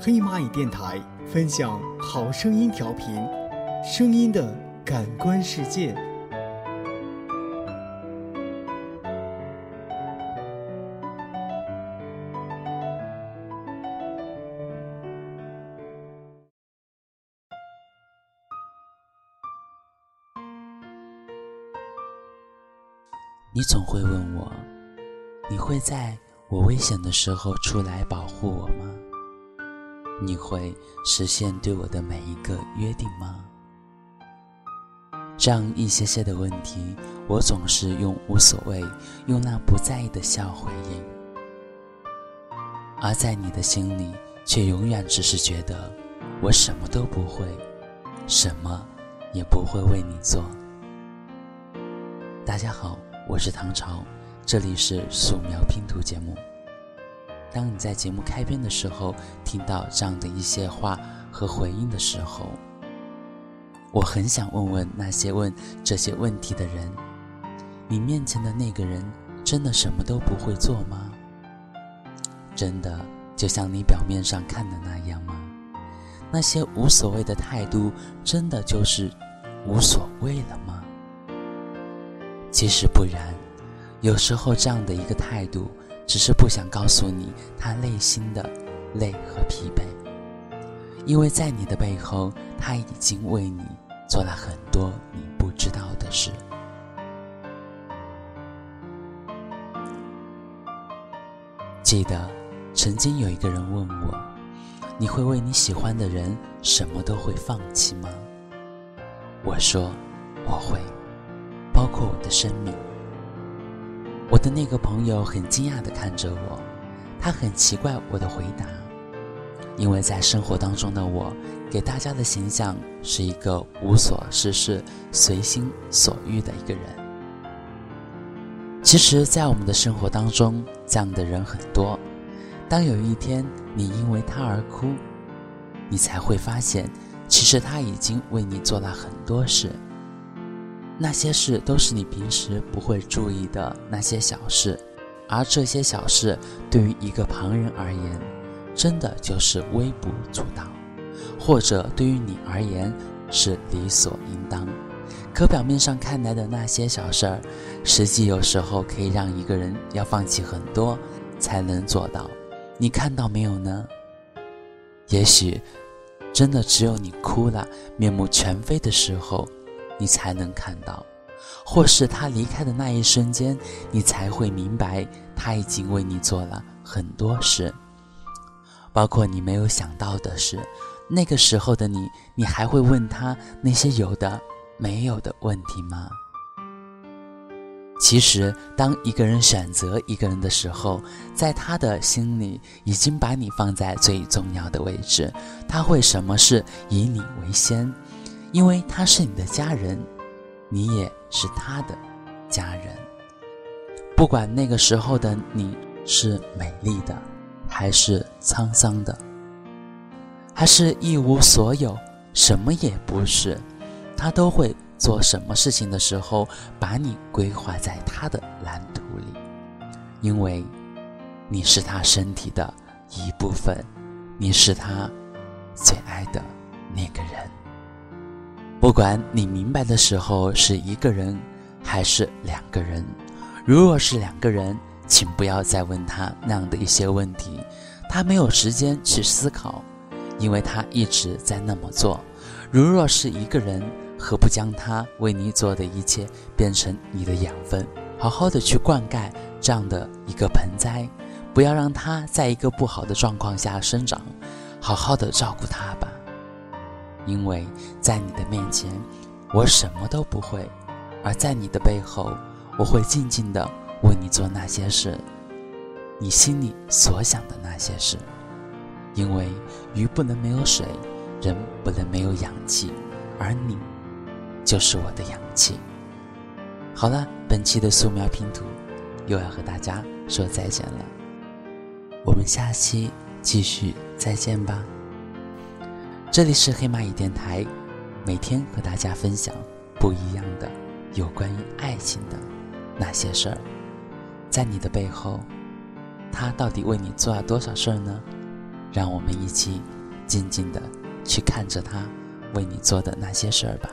黑蚂蚁电台分享好声音调频，声音的感官世界。你总会问我，你会在我危险的时候出来保护我吗？你会实现对我的每一个约定吗？这样一些些的问题，我总是用无所谓，用那不在意的笑回应。而在你的心里，却永远只是觉得我什么都不会，什么也不会为你做。大家好，我是唐朝，这里是素描拼图节目。当你在节目开篇的时候听到这样的一些话和回应的时候，我很想问问那些问这些问题的人：你面前的那个人真的什么都不会做吗？真的就像你表面上看的那样吗？那些无所谓的态度，真的就是无所谓了吗？其实不然，有时候这样的一个态度。只是不想告诉你他内心的累和疲惫，因为在你的背后，他已经为你做了很多你不知道的事。记得曾经有一个人问我：“你会为你喜欢的人什么都会放弃吗？”我说：“我会，包括我的生命。”我的那个朋友很惊讶地看着我，他很奇怪我的回答，因为在生活当中的我，给大家的形象是一个无所事事、随心所欲的一个人。其实，在我们的生活当中，这样的人很多。当有一天你因为他而哭，你才会发现，其实他已经为你做了很多事。那些事都是你平时不会注意的那些小事，而这些小事对于一个旁人而言，真的就是微不足道，或者对于你而言是理所应当。可表面上看来的那些小事儿，实际有时候可以让一个人要放弃很多才能做到。你看到没有呢？也许，真的只有你哭了、面目全非的时候。你才能看到，或是他离开的那一瞬间，你才会明白他已经为你做了很多事，包括你没有想到的事。那个时候的你，你还会问他那些有的没有的问题吗？其实，当一个人选择一个人的时候，在他的心里已经把你放在最重要的位置，他会什么事以你为先。因为他是你的家人，你也是他的家人。不管那个时候的你是美丽的，还是沧桑的，还是一无所有，什么也不是，他都会做什么事情的时候，把你规划在他的蓝图里。因为你是他身体的一部分，你是他最爱的那个人。不管你明白的时候是一个人还是两个人，如若是两个人，请不要再问他那样的一些问题，他没有时间去思考，因为他一直在那么做。如若是一个人，何不将他为你做的一切变成你的养分，好好的去灌溉这样的一个盆栽，不要让它在一个不好的状况下生长，好好的照顾它吧。因为在你的面前，我什么都不会；而在你的背后，我会静静的为你做那些事，你心里所想的那些事。因为鱼不能没有水，人不能没有氧气，而你就是我的氧气。好了，本期的素描拼图又要和大家说再见了，我们下期继续再见吧。这里是黑蚂蚁电台，每天和大家分享不一样的有关于爱情的那些事儿。在你的背后，他到底为你做了多少事儿呢？让我们一起静静的去看着他为你做的那些事儿吧。